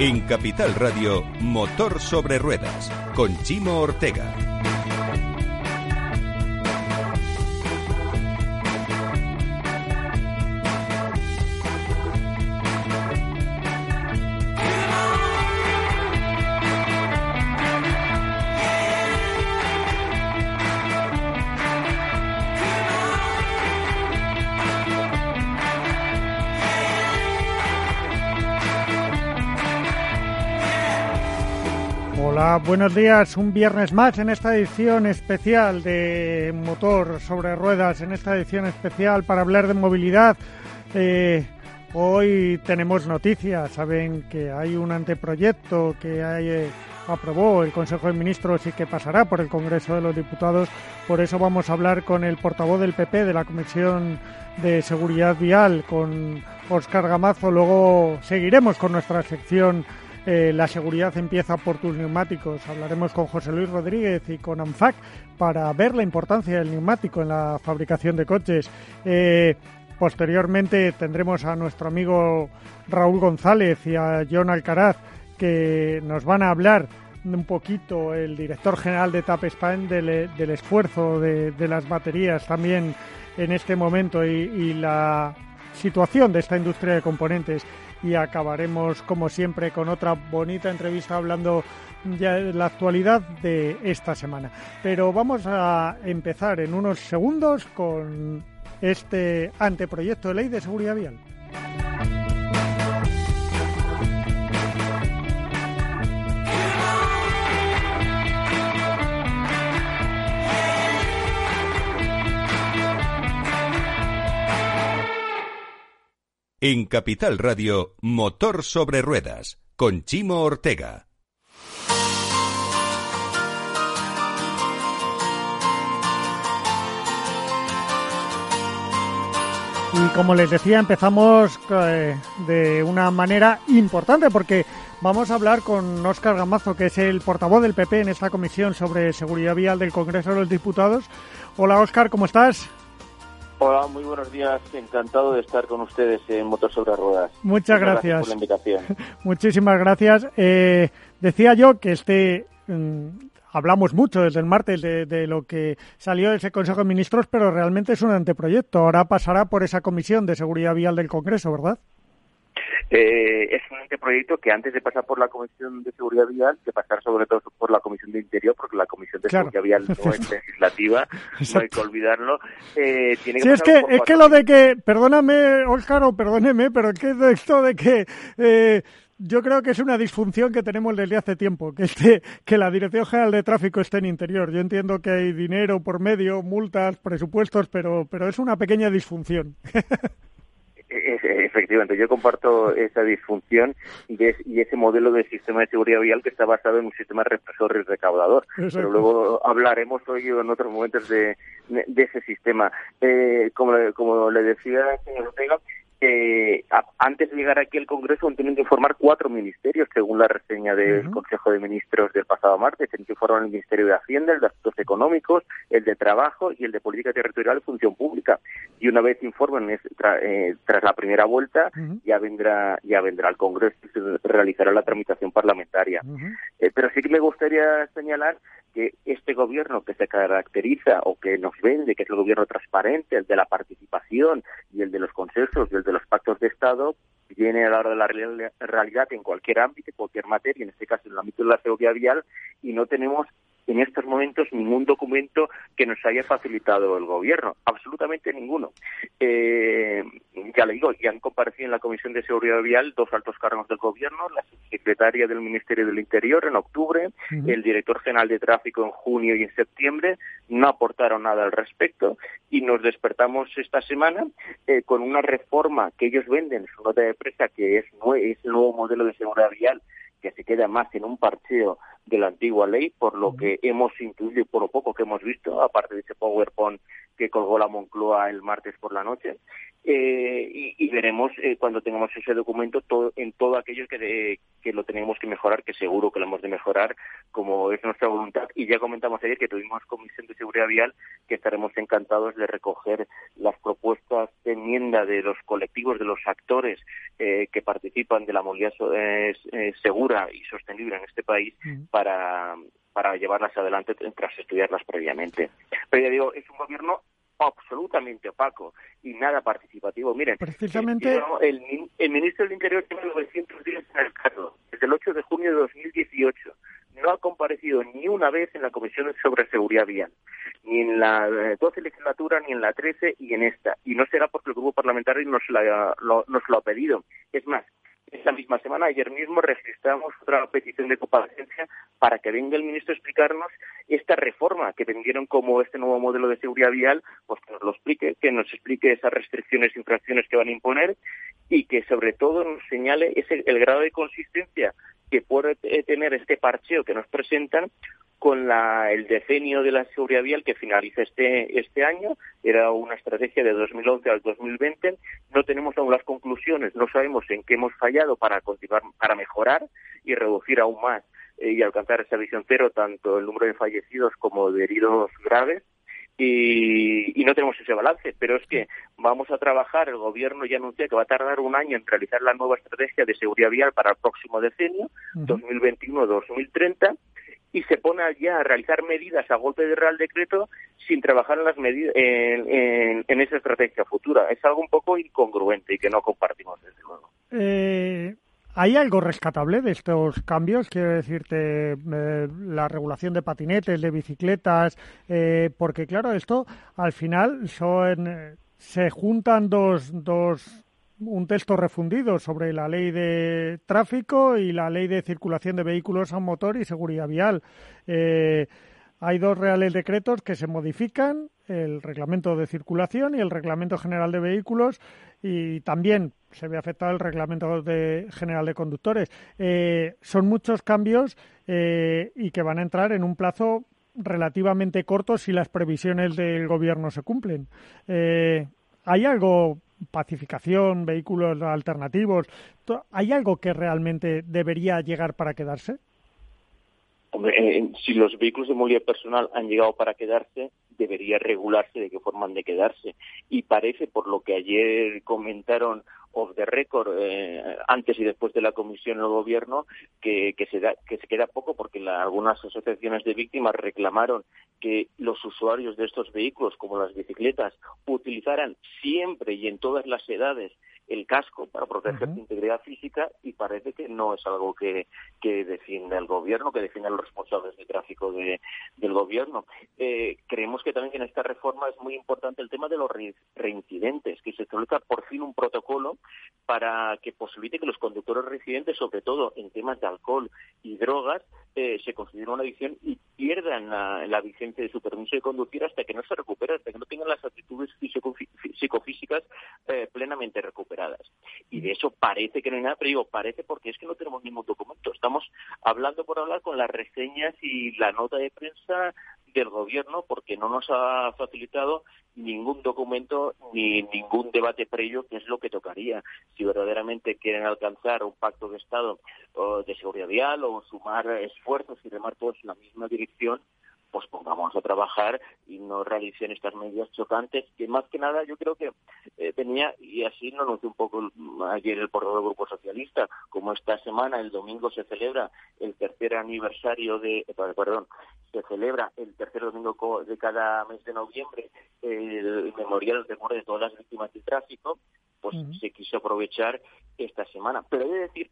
En Capital Radio, Motor sobre Ruedas, con Chimo Ortega. Buenos días. Un viernes más en esta edición especial de Motor sobre Ruedas, en esta edición especial para hablar de movilidad. Eh, hoy tenemos noticias. Saben que hay un anteproyecto que hay, eh, aprobó el Consejo de Ministros y que pasará por el Congreso de los Diputados. Por eso vamos a hablar con el portavoz del PP de la Comisión de Seguridad Vial, con Oscar Gamazo. Luego seguiremos con nuestra sección eh, la seguridad empieza por tus neumáticos. Hablaremos con José Luis Rodríguez y con ANFAC para ver la importancia del neumático en la fabricación de coches. Eh, posteriormente tendremos a nuestro amigo Raúl González y a John Alcaraz que nos van a hablar un poquito el director general de TAP Spain del, esfuerzo de, las baterías también en este momento y la situación de esta industria de componentes y acabaremos como siempre con otra bonita entrevista hablando ya de la actualidad de esta semana. Pero vamos a empezar en unos segundos con este anteproyecto de ley de seguridad vial. En Capital Radio, Motor sobre Ruedas, con Chimo Ortega. Y como les decía, empezamos eh, de una manera importante porque vamos a hablar con Óscar Gamazo, que es el portavoz del PP en esta comisión sobre seguridad vial del Congreso de los Diputados. Hola Óscar, ¿cómo estás? Hola, muy buenos días. Encantado de estar con ustedes en Motor sobre Ruedas. Muchas, gracias. por la invitación. Muchísimas gracias. Eh, decía yo que este mm, hablamos mucho desde el martes de, de, lo que salió de ese Consejo de Ministros, pero realmente es un anteproyecto. Ahora pasará por esa Comisión de Seguridad Vial del Congreso, ¿verdad? Eh, es un proyecto que antes de pasar por la Comisión de Seguridad Vial, que pasar sobre todo por la Comisión de Interior, porque la Comisión de Seguridad Vial no es legislativa, no hay que olvidarlo. Eh, tiene que es que, es que lo de que, perdóname, Óscar, o perdóneme, pero es que esto de que... Eh, yo creo que es una disfunción que tenemos desde hace tiempo, que, este, que la Dirección General de Tráfico esté en interior. Yo entiendo que hay dinero por medio, multas, presupuestos, pero, pero es una pequeña disfunción. Efectivamente, yo comparto esa disfunción y, ese modelo de sistema de seguridad vial que está basado en un sistema represor y recaudador. Pero luego hablaremos hoy en otros momentos de, ese sistema. Eh, como, como le decía el señor Ortega, eh, antes de llegar aquí al Congreso han tenido que informar cuatro ministerios, según la reseña del Consejo de Ministros del pasado martes. Tienen que informar el Ministerio de Hacienda, el de Asuntos Económicos, el de Trabajo y el de Política Territorial y Función Pública. Y una vez informen eh, tras la primera vuelta, ya vendrá ya vendrá al Congreso y se realizará la tramitación parlamentaria. Eh, pero sí que me gustaría señalar que este gobierno que se caracteriza o que nos vende, que es el gobierno transparente, el de la participación y el de los consensos y el de los pactos de Estado, viene a la hora de la realidad en cualquier ámbito, en cualquier materia, en este caso en el ámbito de la seguridad vial, y no tenemos en estos momentos ningún documento que nos haya facilitado el gobierno, absolutamente ninguno. Eh, ya le digo, ya han comparecido en la Comisión de Seguridad Vial dos altos cargos del gobierno, la secretaria del Ministerio del Interior en octubre, el director general de tráfico en junio y en septiembre, no aportaron nada al respecto y nos despertamos esta semana eh, con una reforma que ellos venden, su nota de prensa, que es, es el nuevo modelo de seguridad vial que se queda más en un parcheo de la antigua ley, por lo que hemos intuido y por lo poco que hemos visto, aparte de ese PowerPoint que colgó la Moncloa el martes por la noche. Eh, y, veremos eh, cuando tengamos ese documento todo, en todo aquello que, que lo tenemos que mejorar, que seguro que lo hemos de mejorar, como es nuestra voluntad. Y ya comentamos ayer que tuvimos Comisión de Seguridad Vial, que estaremos encantados de recoger las propuestas de enmienda de los colectivos, de los actores eh, que participan de la movilidad segura y sostenible en este país para, para llevarlas adelante tras estudiarlas previamente. Pero ya digo, es un gobierno absolutamente opaco y nada participativo. Miren, precisamente el, el, ministro del Interior tiene 900 días en el cargo, desde el 8 de junio de 2018. No ha comparecido ni una vez en la Comisión sobre Seguridad Vial, ni en la 12 legislatura, ni en la 13 y en esta. Y no será porque el grupo parlamentario nos, la, lo, nos lo ha pedido. Es más, esta misma semana, ayer mismo, registramos otra petición de comparecencia para que venga el ministro a explicarnos esta reforma que vendieron como este nuevo modelo de seguridad vial, pues que nos lo explique, que nos explique esas restricciones e infracciones que van a imponer y que sobre todo nos señale ese, el grado de consistencia que puede tener este parcheo que nos presentan con la, el decenio de la seguridad vial que finaliza este, este año. Era una estrategia de 2011 al 2020. No tenemos aún las conclusiones, no sabemos en qué hemos fallado para continuar, para mejorar y reducir aún más eh, y alcanzar esa visión cero, tanto el número de fallecidos como de heridos graves. Y, y, no tenemos ese balance, pero es que vamos a trabajar, el gobierno ya anuncia que va a tardar un año en realizar la nueva estrategia de seguridad vial para el próximo decenio, 2021-2030, y se pone ya a realizar medidas a golpe de Real Decreto sin trabajar en las medidas en, en, esa estrategia futura. Es algo un poco incongruente y que no compartimos desde luego. Eh, ¿Hay algo rescatable de estos cambios? Quiero decirte, eh, la regulación de patinetes, de bicicletas, eh, porque claro, esto al final son, se juntan dos, dos un texto refundido sobre la ley de tráfico y la ley de circulación de vehículos a motor y seguridad vial. Eh, hay dos reales decretos que se modifican, el reglamento de circulación y el reglamento general de vehículos, y también se ve afectado el reglamento de, general de conductores. Eh, son muchos cambios eh, y que van a entrar en un plazo relativamente corto si las previsiones del gobierno se cumplen. ¿Hay algo pacificación, vehículos alternativos. ¿Hay algo que realmente debería llegar para quedarse? Hombre, eh, si los vehículos de movilidad personal han llegado para quedarse, debería regularse de qué forma han de quedarse. Y parece, por lo que ayer comentaron off the record eh, antes y después de la comisión del gobierno que, que, se da, que se queda poco porque algunas asociaciones de víctimas reclamaron que los usuarios de estos vehículos como las bicicletas utilizaran siempre y en todas las edades el casco para proteger su integridad física y parece que no es algo que, que el gobierno, que defienden los responsables de tráfico de, del gobierno. Eh, creemos que también en esta reforma es muy importante el tema de los reincidentes, que se establezca por fin un protocolo para que posibilite que los conductores residentes, sobre todo en temas de alcohol y drogas, eh, se consideren una adicción y pierdan la, la, vigencia de su permiso de conducir hasta que no se recupere, hasta que no tengan las actitudes psicofísicas eh, plenamente recuperadas. Y de eso parece que no hay nada, pero digo, parece porque es que no tenemos ningún documento. Estamos hablando por hablar con las reseñas y la nota de prensa del gobierno porque no nos ha facilitado ningún documento ni ningún debate previo que es lo que tocaría si verdaderamente quieren alcanzar un pacto de estado de seguridad vial o sumar esfuerzos y remar todos en la misma dirección pues pongamos a trabajar y no realicen estas medidas chocantes, que más que nada yo creo que eh, tenía, y así lo noté un poco ayer el portavoz del Grupo Socialista, como esta semana, el domingo, se celebra el tercer aniversario de, eh, perdón, se celebra el tercer domingo de cada mes de noviembre el memorial de de todas las víctimas del tráfico, pues se quiso aprovechar esta semana. Pero hay que decir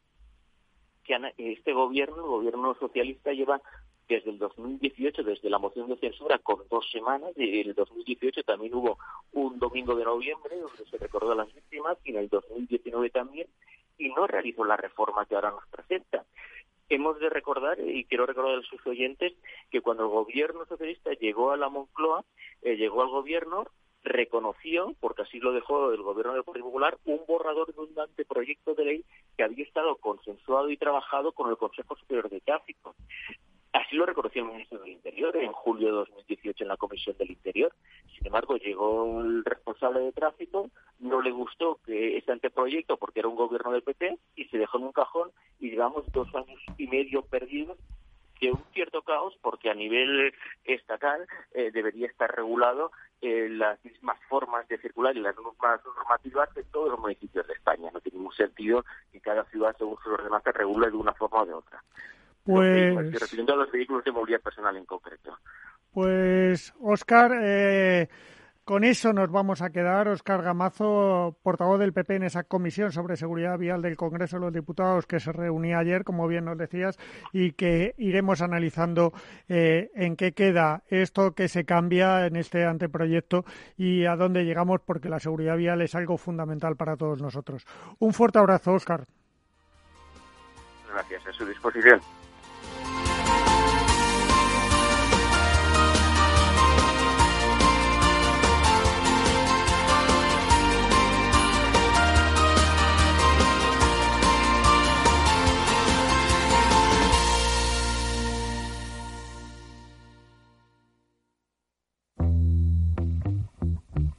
que este gobierno, el gobierno socialista, lleva desde el 2018, desde la moción de censura, con dos semanas. En el 2018 también hubo un domingo de noviembre donde se recordó a las víctimas y en el 2019 también, y no realizó la reforma que ahora nos presenta. Hemos de recordar, y quiero recordar a sus oyentes, que cuando el gobierno socialista llegó a la Moncloa, eh, llegó al gobierno, reconoció, porque así lo dejó el gobierno del Partido Popular, un borrador de un anteproyecto de ley que había estado consensuado y trabajado con el Consejo Superior de Tráfico Así lo reconoció el ministro del Interior en julio de 2018 en la Comisión del Interior. Sin embargo, llegó el responsable de tráfico, no le gustó que este anteproyecto porque era un gobierno del PP y se dejó en un cajón y llevamos dos años y medio perdidos de un cierto caos porque a nivel estatal eh, debería estar regulado eh, las mismas formas de circular y las mismas normativas en todos los municipios de España. No tiene ningún sentido que cada ciudad, según su ordenanza, regule de una forma o de otra. Pues... refiriendo a los vehículos de movilidad personal en concreto. Pues, Oscar, eh, con eso nos vamos a quedar. Oscar Gamazo, portavoz del PP en esa comisión sobre seguridad vial del Congreso de los Diputados que se reunía ayer, como bien nos decías, y que iremos analizando eh, en qué queda esto que se cambia en este anteproyecto y a dónde llegamos, porque la seguridad vial es algo fundamental para todos nosotros. Un fuerte abrazo, Oscar. Gracias, a su disposición.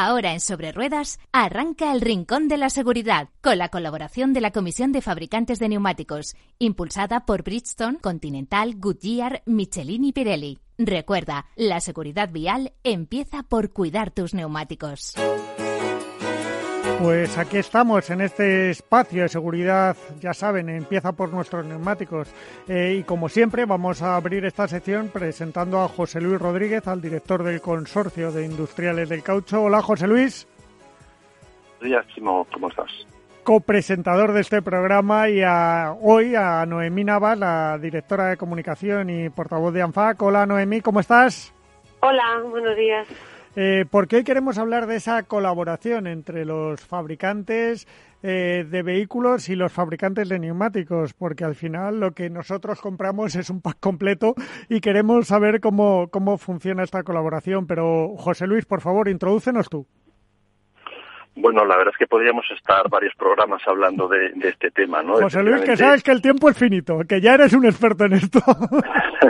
Ahora en Sobre Ruedas arranca el Rincón de la Seguridad con la colaboración de la Comisión de Fabricantes de Neumáticos, impulsada por Bridgestone, Continental, Goodyear, Michelin y Pirelli. Recuerda, la seguridad vial empieza por cuidar tus neumáticos. Pues aquí estamos en este espacio de seguridad, ya saben, empieza por nuestros neumáticos. Eh, y como siempre, vamos a abrir esta sección presentando a José Luis Rodríguez, al director del Consorcio de Industriales del Caucho. Hola, José Luis. Buenos días, ¿cómo estás? copresentador de este programa y hoy a Noemí Navas, la directora de comunicación y portavoz de ANFAC. Hola Noemí, ¿cómo estás? Hola, buenos días. Eh, porque hoy queremos hablar de esa colaboración entre los fabricantes eh, de vehículos y los fabricantes de neumáticos, porque al final lo que nosotros compramos es un pack completo y queremos saber cómo, cómo funciona esta colaboración. Pero, José Luis, por favor, introdúcenos tú. Bueno, la verdad es que podríamos estar varios programas hablando de, este tema, ¿no? José Luis, que sabes que el tiempo es finito, que ya eres un experto en esto.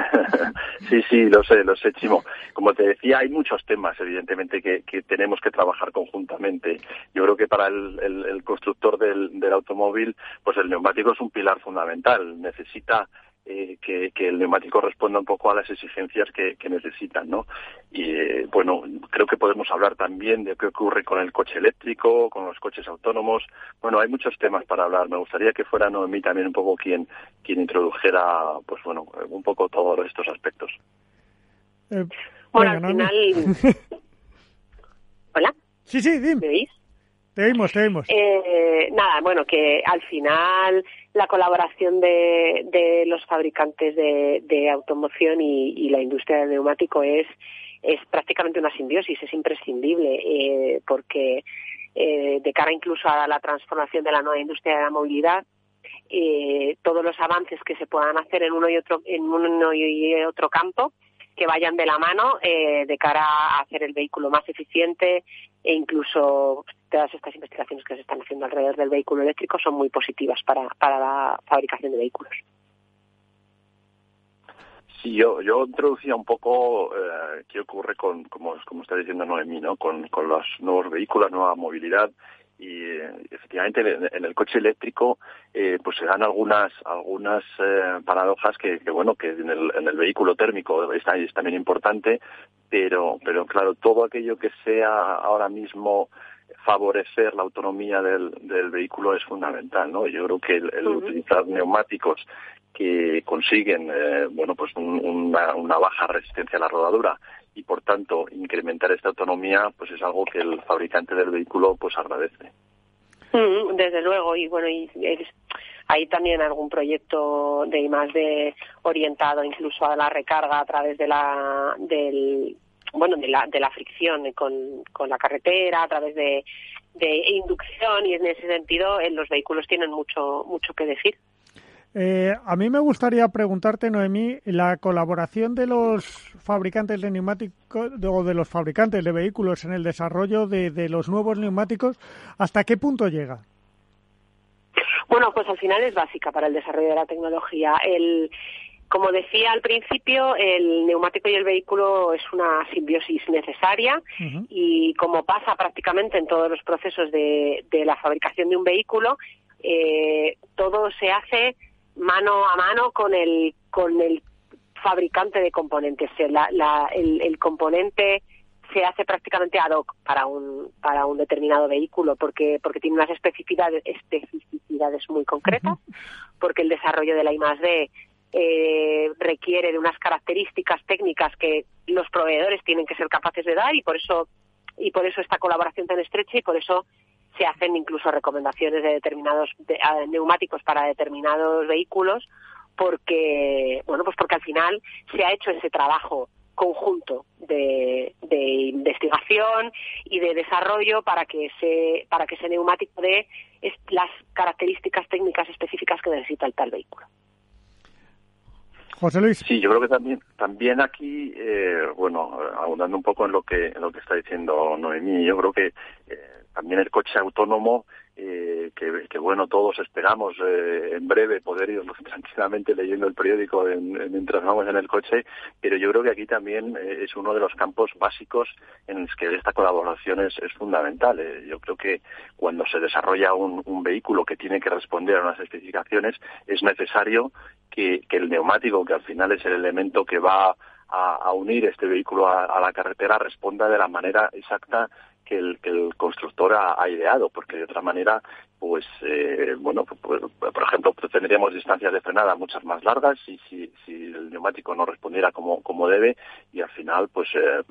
Sí, sí, lo sé, lo sé, Chimo. Como te decía, hay muchos temas, evidentemente, que, tenemos que trabajar conjuntamente. Yo creo que para el, constructor del, automóvil, pues el neumático es un pilar fundamental. Necesita eh, que, el neumático responda un poco a las exigencias que, necesitan, ¿no? Y eh, bueno, creo que podemos hablar también de qué ocurre con el coche eléctrico, con los coches autónomos. Bueno, hay muchos temas para hablar. Me gustaría que fuera Noemí también un poco quien, quien introdujera, pues bueno, un poco todos estos aspectos. Eh, bueno, al final... ¿Hola? Sí, sí, dime. ¿Me veis? Te oímos, te oímos. Eh, nada, bueno, que al final la colaboración de, de los fabricantes de, automoción y, la industria del neumático es, es prácticamente una simbiosis, es imprescindible, eh, porque eh, de cara incluso a la transformación de la nueva industria de la movilidad, eh, todos los avances que se puedan hacer en uno y otro, en uno y otro campo que vayan de la mano eh, de cara a hacer el vehículo más eficiente e incluso todas estas investigaciones que se están haciendo alrededor del vehículo eléctrico son muy positivas para, para la fabricación de vehículos. Sí, yo, yo introducía un poco eh, qué ocurre con, como, como está diciendo Noemí, ¿no? con, con los nuevos vehículos, nueva movilidad y eh, efectivamente en, el coche eléctrico eh, pues se dan algunas algunas eh, paradojas que, que, bueno que en el, en el vehículo térmico es, es también importante pero pero claro todo aquello que sea ahora mismo favorecer la autonomía del, del vehículo es fundamental no yo creo que el, utilizar neumáticos que consiguen eh, bueno pues una, una baja resistencia a la rodadura y por tanto incrementar esta autonomía pues es algo que el fabricante del vehículo pues agradece. Mm, desde luego y bueno y hay también algún proyecto de más de orientado incluso a la recarga a través de la del bueno de la de la fricción con, con la carretera a través de, de inducción y en ese sentido en los vehículos tienen mucho mucho que decir. Eh, a mí me gustaría preguntarte, Noemí, la colaboración de los fabricantes de neumáticos o de los fabricantes de vehículos en el desarrollo de, los nuevos neumáticos, ¿hasta qué punto llega? Bueno, pues al final es básica para el desarrollo de la tecnología. El, como decía al principio, el neumático y el vehículo es una simbiosis necesaria y como pasa prácticamente en todos los procesos de, la fabricación de un vehículo, eh, todo se hace mano a mano con el con el fabricante de componentes. el, componente se hace prácticamente ad hoc para un para un determinado vehículo porque porque tiene unas especificidades especificidades muy concretas porque el desarrollo de la I+D eh, requiere de unas características técnicas que los proveedores tienen que ser capaces de dar y por eso y por eso esta colaboración tan estrecha y por eso se hacen incluso recomendaciones de determinados neumáticos para determinados vehículos porque bueno pues porque al final se ha hecho ese trabajo conjunto de, investigación y de desarrollo para que ese para que ese neumático dé las características técnicas específicas que necesita el tal vehículo. José Luis. Sí, yo creo que también también aquí, eh, bueno, abundando un poco en lo que en lo que está diciendo Noemí, yo creo que eh, también el coche autónomo eh, que, bueno todos esperamos eh, en breve poder ir tranquilamente leyendo el periódico mientras vamos en el coche pero yo creo que aquí también eh, es uno de los campos básicos en los que esta colaboración es, fundamental yo creo que cuando se desarrolla un, vehículo que tiene que responder a unas especificaciones es necesario que, el neumático que al final es el elemento que va a, unir este vehículo a, la carretera responda de la manera exacta que el, que el constructor ha, ideado, porque de otra manera, pues, eh, bueno, pues, por ejemplo, tendríamos distancias de frenada muchas más largas y si, si el neumático no respondiera como, como debe y al final, pues, eh,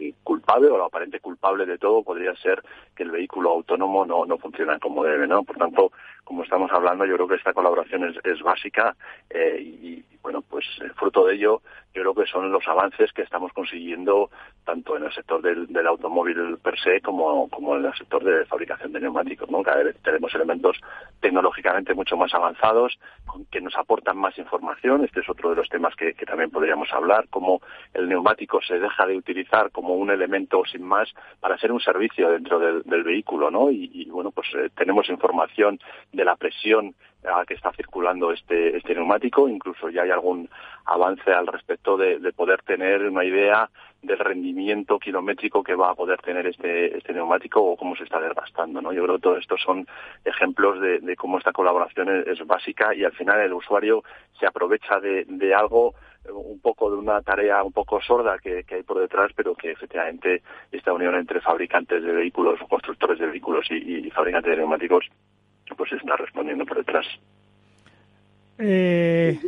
el, culpable o el aparente culpable de todo podría ser que el vehículo autónomo no, no funciona como debe, ¿no? Por tanto, como estamos hablando, yo creo que esta colaboración es, es básica eh, y, bueno, pues fruto de ello, yo creo que son los avances que estamos consiguiendo tanto en el sector del, automóvil per se como, como en el sector de fabricación de neumáticos. ¿no? Cada tenemos elementos tecnológicamente mucho más avanzados que nos aportan más información. Este es otro de los temas que, también podríamos hablar, cómo el neumático se deja de utilizar como un elemento sin más para ser un servicio dentro del, vehículo. ¿no? Y, bueno, pues eh, tenemos información de la presión a que está circulando este, este neumático. Incluso ya hay algún avance al respecto de, de poder tener una idea del rendimiento kilométrico que va a poder tener este, este neumático o cómo se está desgastando. ¿no? Yo creo que todo esto son ejemplos de, cómo esta colaboración es, básica y al final el usuario se aprovecha de, algo un poco de una tarea un poco sorda que, hay por detrás, pero que efectivamente esta unión entre fabricantes de vehículos, constructores de vehículos y, fabricantes de neumáticos, pues está respondiendo por detrás. Eh,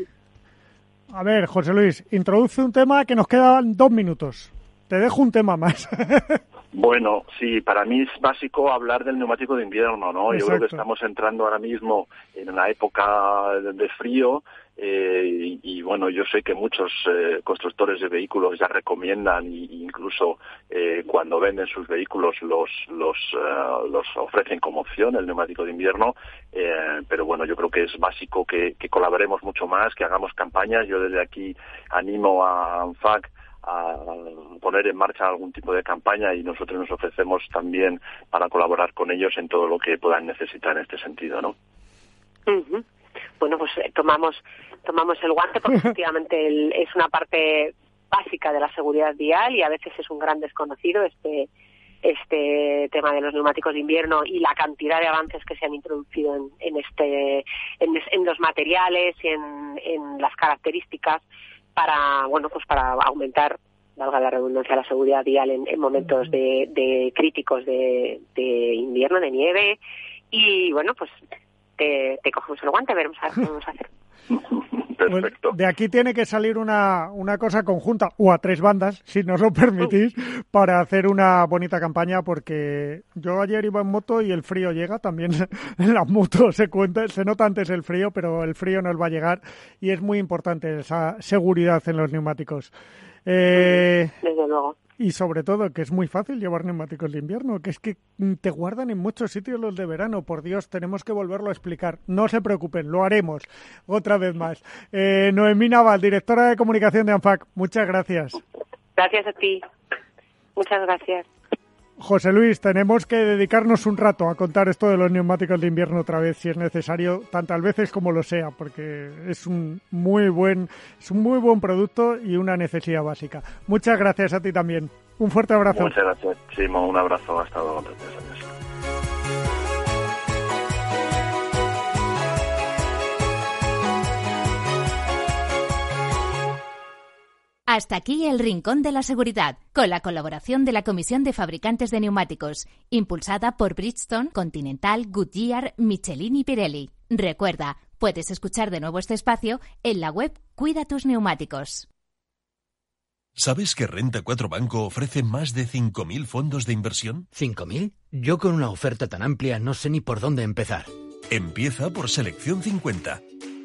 a ver, José Luis, introduce un tema que nos quedan dos minutos. Te dejo un tema más. Bueno, sí, para mí es básico hablar del neumático de invierno, ¿no? Yo creo que estamos entrando ahora mismo en una época de frío eh, y, bueno, yo sé que muchos eh, constructores de vehículos ya recomiendan e incluso eh, cuando venden sus vehículos los los, eh, los ofrecen como opción el neumático de invierno, eh, pero bueno, yo creo que es básico que, que colaboremos mucho más, que hagamos campañas. Yo desde aquí animo a ANFAC a poner en marcha algún tipo de campaña y nosotros nos ofrecemos también para colaborar con ellos en todo lo que puedan necesitar en este sentido, ¿no? Bueno, pues eh, tomamos tomamos el guante porque efectivamente es una parte básica de la seguridad vial y a veces es un gran desconocido este este tema de los neumáticos de invierno y la cantidad de avances que se han introducido en, en este en, los materiales y en, en las características para bueno pues para aumentar valga la redundancia la seguridad vial en, momentos de, de críticos de, de invierno de nieve. Y bueno pues te, te cogemos el guante veremos a ver qué vamos a hacer Perfecto. de aquí tiene que salir una, una cosa conjunta, o a tres bandas, si nos lo permitís, para hacer una bonita campaña, porque yo ayer iba en moto y el frío llega, también en las motos se cuenta, se nota antes el frío, pero el frío nos va a llegar y es muy importante esa seguridad en los neumáticos. Eh, Desde luego y sobre todo que es muy fácil llevar neumáticos de invierno, que es que te guardan en muchos sitios los de verano. Por Dios, tenemos que volverlo a explicar. No se preocupen, lo haremos otra vez más. Eh, Noemí Naval, directora de comunicación de ANFAC, muchas gracias. Gracias a ti. Muchas gracias. José Luis, tenemos que dedicarnos un rato a contar esto de los neumáticos de invierno otra vez, si es necesario, tantas veces como lo sea, porque es un muy buen, es un muy buen producto y una necesidad básica. Muchas gracias a ti también. Un fuerte abrazo. Muchas gracias, Simo. Un abrazo. Hasta luego. Hasta aquí el Rincón de la Seguridad, con la colaboración de la Comisión de Fabricantes de Neumáticos, impulsada por Bridgestone, Continental, Goodyear, Michelin y Pirelli. Recuerda, puedes escuchar de nuevo este espacio en la web Cuida tus neumáticos. ¿Sabes que Renta 4 Banco ofrece más de 5.000 fondos de inversión? ¿5.000? Yo con una oferta tan amplia no sé ni por dónde empezar. Empieza por Selección 50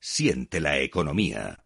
Siente la economía.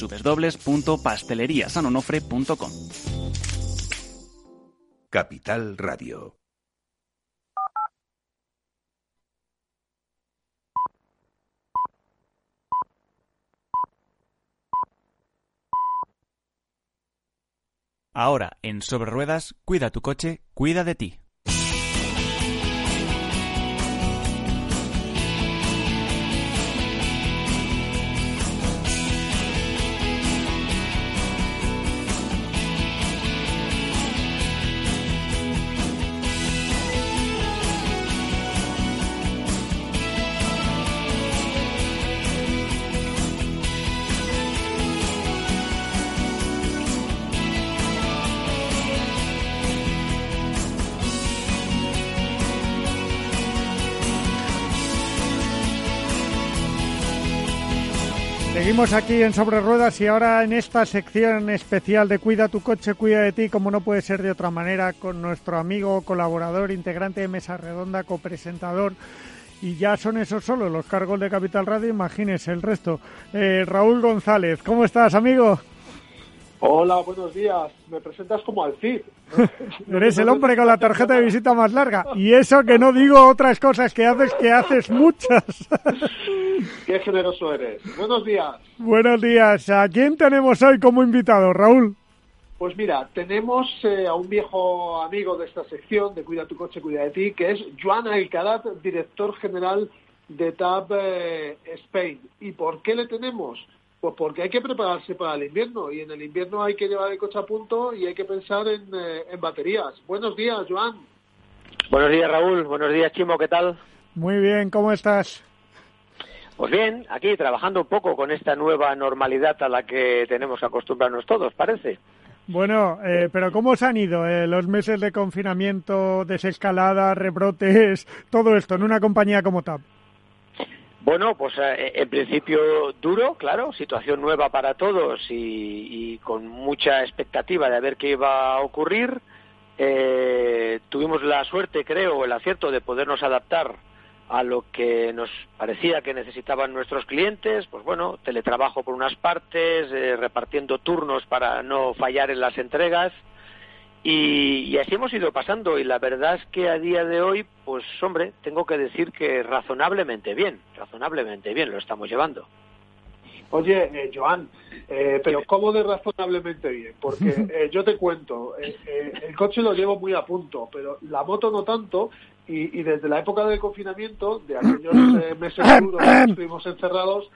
www.pasteleriasanonofre.com. Capital Radio. Ahora, en Sobre Ruedas, cuida tu coche, cuida de ti. Seguimos aquí en Sobre Ruedas y ahora en esta sección especial de Cuida tu coche, cuida de ti, como no puede ser de otra manera, con nuestro amigo, colaborador, integrante de Mesa Redonda, copresentador. Y ya son esos solo los cargos de Capital Radio, imagínese el resto. Eh, Raúl González, ¿cómo estás, amigo? Hola, buenos días. Me presentas como Alcid. Eres el hombre con la tarjeta de visita más larga. Y eso que no digo otras cosas que haces, que haces muchas. Qué generoso eres. Buenos días. Buenos días. ¿A quién tenemos hoy como invitado, Raúl? Pues mira, tenemos eh, a un viejo amigo de esta sección de Cuida tu coche, cuida de ti, que es Joan Alcaraz, director general de TAP eh, Spain. ¿Y por qué le tenemos? Pues porque hay que prepararse para el invierno y en el invierno hay que llevar el coche a punto y hay que pensar en, eh, en baterías. Buenos días, Joan. Buenos días, Raúl. Buenos días, Chimo. ¿Qué tal? Muy bien, ¿cómo estás? Pues bien, aquí trabajando un poco con esta nueva normalidad a la que tenemos que acostumbrarnos todos, parece. Bueno, eh, pero ¿cómo se han ido eh, los meses de confinamiento, desescalada, rebrotes, todo esto en una compañía como TAP? Bueno, pues eh, en principio duro, claro, situación nueva para todos y, con mucha expectativa de ver qué iba a ocurrir. Eh, tuvimos la suerte, creo, el acierto de podernos adaptar a lo que nos parecía que necesitaban nuestros clientes, pues bueno, teletrabajo por unas partes, eh, repartiendo turnos para no fallar en las entregas y, así hemos ido pasando y la verdad es que a día de hoy, pues hombre, tengo que decir que razonablemente bien, razonablemente bien lo estamos llevando. Oye, eh, Joan, eh, pero ¿cómo de razonablemente bien? Porque eh, yo te cuento, el coche lo llevo muy a punto, pero la moto no tanto, y, desde la época del confinamiento, de aquellos meses duros que estuvimos encerrados,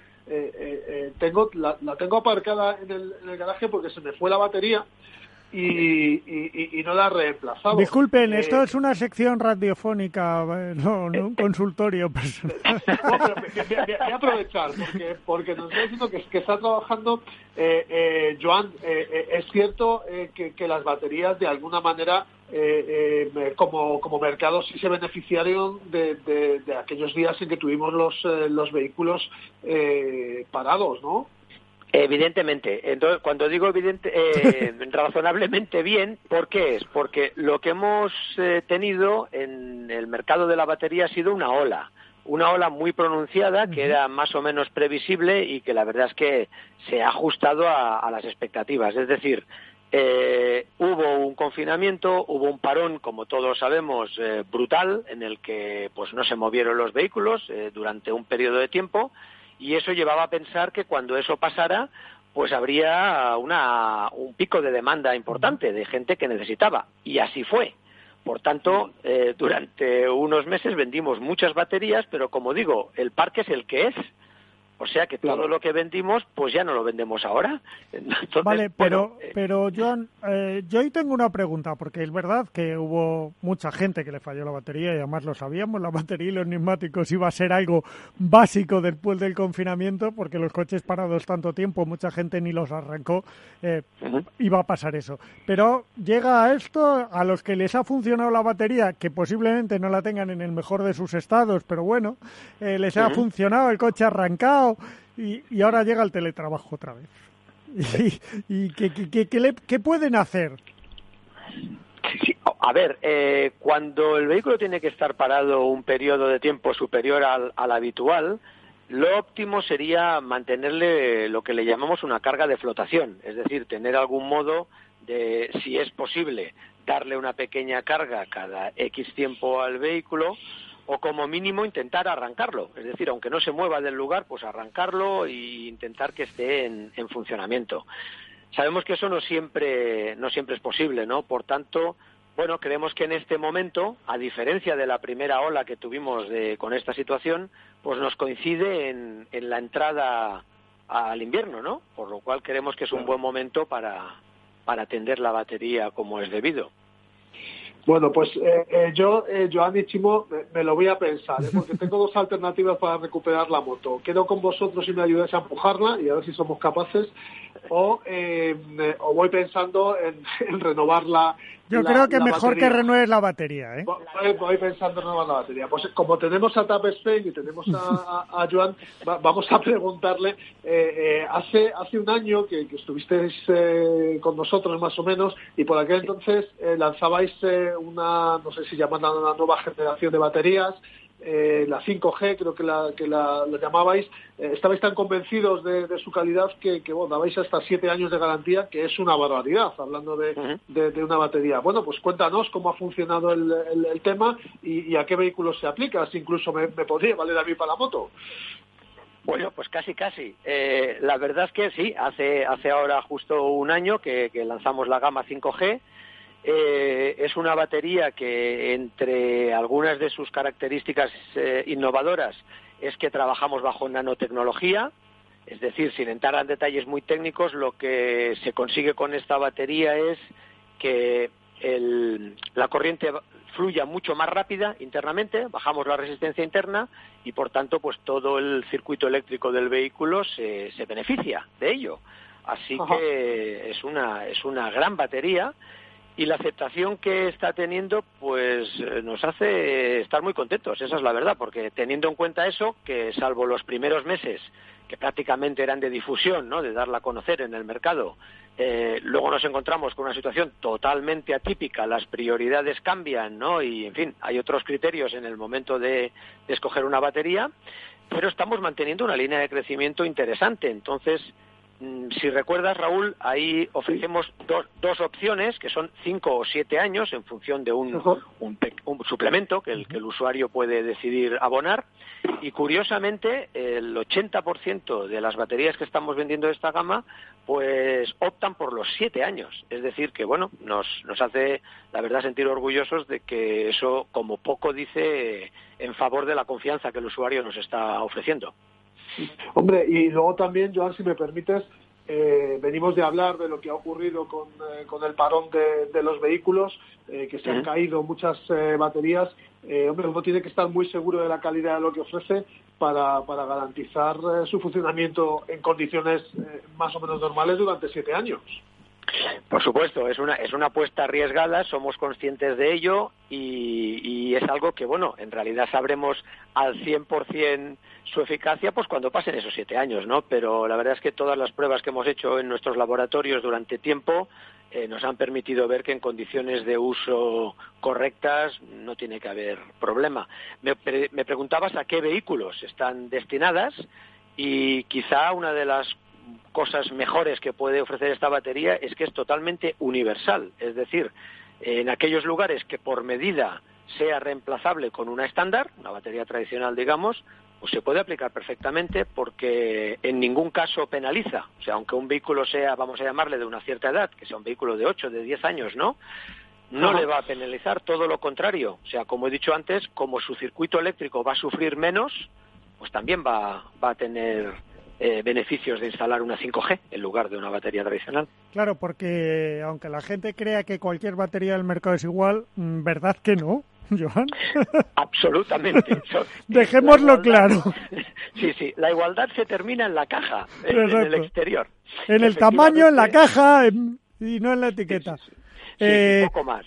tengo la, tengo aparcada en el, en el garaje porque se me fue la batería y, no la ha reemplazado. Disculpen, eh, esto es una sección radiofónica, eh, no, no un consultorio personal. No, pero voy, a aprovechar, porque, porque nos está diciendo que, que está trabajando, eh, eh Joan, es cierto que, que, las baterías de alguna manera como, como mercado sí se beneficiaron de, de, de, aquellos días en que tuvimos los, los vehículos parados, ¿no? Evidentemente. Entonces, cuando digo evidente, eh, razonablemente bien, ¿por qué es? Porque lo que hemos eh, tenido en el mercado de la batería ha sido una ola. Una ola muy pronunciada que era más o menos previsible y que la verdad es que se ha ajustado a, las expectativas. Es decir, eh, hubo un confinamiento, hubo un parón, como todos sabemos, brutal, en el que pues no se movieron los vehículos durante un periodo de tiempo y eso llevaba a pensar que cuando eso pasara, pues habría una, un pico de demanda importante de gente que necesitaba. Y así fue. Por tanto, eh, durante unos meses vendimos muchas baterías, pero como digo, el parque es el que es. O sea que todo lo que vendimos, pues ya no lo vendemos ahora. vale, pero, eh, pero Joan, eh, yo ahí tengo una pregunta, porque es verdad que hubo mucha gente que le falló la batería y además lo sabíamos, la batería y los neumáticos iba a ser algo básico después del confinamiento, porque los coches parados tanto tiempo, mucha gente ni los arrancó, eh, iba a pasar eso. Pero llega a esto, a los que les ha funcionado la batería, que posiblemente no la tengan en el mejor de sus estados, pero bueno, les ha funcionado, el coche arrancado, y, ahora llega el teletrabajo otra vez. ¿Y, qué, pueden hacer? A ver, eh, cuando el vehículo tiene que estar parado un periodo de tiempo superior al, al, habitual, lo óptimo sería mantenerle lo que le llamamos una carga de flotación, es decir, tener algún modo de, si es posible, darle una pequeña carga cada X tiempo al vehículo o como mínimo intentar arrancarlo, es decir, aunque no se mueva del lugar, pues arrancarlo e intentar que esté en, funcionamiento. Sabemos que eso no siempre, no siempre es posible, ¿no? Por tanto, bueno, creemos que en este momento, a diferencia de la primera ola que tuvimos de, con esta situación, pues nos coincide en, en la entrada al invierno, ¿no? Por lo cual creemos que es un buen momento para, para atender la batería como es debido. Bueno, pues eh, eh, yo, eh, Joan y Chimo, me, lo voy a pensar, ¿eh? porque tengo dos alternativas para recuperar la moto. Quedo con vosotros y me ayudáis a empujarla y a ver si somos capaces, o, o voy pensando en renovarla yo creo que mejor que renueves la batería, ¿eh? Voy, pensando en renovar la batería. Pues como tenemos a Tap Spain y tenemos a, Joan, vamos a preguntarle. Eh, eh, hace hace un año que, estuvisteis eh, con nosotros más o menos y por aquel entonces lanzabais una, no sé si llaman una nueva generación de baterías eh, la 5G, creo que la, que la, llamabais, eh, estabais tan convencidos de, su calidad que, que bueno, dabais hasta siete años de garantía, que es una barbaridad, hablando de, de, una batería. Bueno, pues cuéntanos cómo ha funcionado el, el, tema y, a qué vehículos se aplica, si incluso me, podría valer a mí para la moto. Bueno, pues casi, casi. Eh, la verdad es que sí, hace, hace ahora justo un año que, que lanzamos la gama 5G eh, es una batería que entre algunas de sus características eh, innovadoras es que trabajamos bajo nanotecnología, es decir, sin entrar en detalles muy técnicos, lo que se consigue con esta batería es que la corriente fluya mucho más rápida internamente, bajamos la resistencia interna y por tanto pues todo el circuito eléctrico del vehículo se, se beneficia de ello. Así que es una, es una gran batería y la aceptación que está teniendo pues eh, nos hace estar muy contentos, esa es la verdad, porque teniendo en cuenta eso, que salvo los primeros meses que prácticamente eran de difusión, ¿no? de darla a conocer en el mercado, eh, luego nos encontramos con una situación totalmente atípica, las prioridades cambian, ¿no? Y, en fin, hay otros criterios en el momento de, de escoger una batería, pero estamos manteniendo una línea de crecimiento interesante. Entonces, si recuerdas, Raúl, ahí ofrecemos dos, opciones, que son cinco o siete años, en función de un, suplemento que el, que el, usuario puede decidir abonar. Y curiosamente, el 80% de las baterías que estamos vendiendo de esta gama, pues optan por los siete años. Es decir, que bueno, nos, nos hace, la verdad, sentir orgullosos de que eso, como poco, dice en favor de la confianza que el usuario nos está ofreciendo. Hombre, y luego también, Joan, si me permites, eh, venimos de hablar de lo que ha ocurrido con, eh, el parón de, los vehículos, eh, que se han caído muchas baterías. hombre, uno tiene que estar muy seguro de la calidad de lo que ofrece para, para garantizar su funcionamiento en condiciones más o menos normales durante siete años. Por supuesto, es una, es una apuesta arriesgada, somos conscientes de ello y, es algo que, bueno, en realidad sabremos al 100% su eficacia pues cuando pasen esos siete años, ¿no? Pero la verdad es que todas las pruebas que hemos hecho en nuestros laboratorios durante tiempo eh, nos han permitido ver que en condiciones de uso correctas no tiene que haber problema. Me, me preguntabas a qué vehículos están destinadas y quizá una de las cosas mejores que puede ofrecer esta batería es que es totalmente universal, es decir, en aquellos lugares que por medida sea reemplazable con una estándar, una batería tradicional, digamos, pues se puede aplicar perfectamente porque en ningún caso penaliza. O sea, aunque un vehículo sea, vamos a llamarle de una cierta edad, que sea un vehículo de 8, de 10 años, ¿no? No le va a penalizar, todo lo contrario. O sea, como he dicho antes, como su circuito eléctrico va a sufrir menos, pues también va, va a tener eh, beneficios de instalar una 5G en lugar de una batería tradicional. Claro, porque aunque la gente crea que cualquier batería del mercado es igual, mm, ¿verdad que no? Joan. Absolutamente. Dejémoslo claro. Sí, sí, la igualdad se termina en la caja, en, el exterior. En el tamaño, en la caja y no en la etiqueta. un poco más.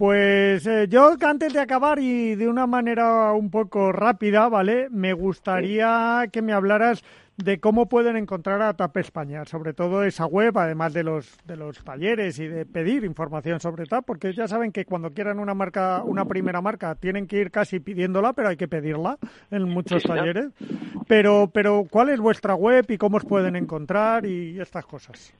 Pues eh, yo antes de acabar y de una manera un poco rápida, ¿vale? Me gustaría que me hablaras de cómo pueden encontrar a TAP España, sobre todo esa web, además de los de los talleres y de pedir información sobre TAP, porque ya saben que cuando quieran una marca, una primera marca, tienen que ir casi pidiéndola, pero hay que pedirla en muchos talleres. Pero pero ¿cuál es vuestra web y cómo os pueden encontrar y estas cosas?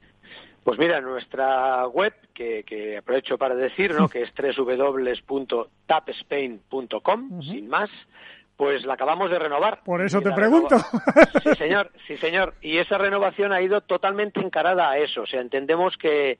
Pues mira, nuestra web, que, aprovecho para decir, ¿no? que es www.tapspain.com, sin más, pues la acabamos de renovar. Por eso te pregunto. Sí, señor, sí, señor. Y esa renovación ha ido totalmente encarada a eso. O sea, entendemos que,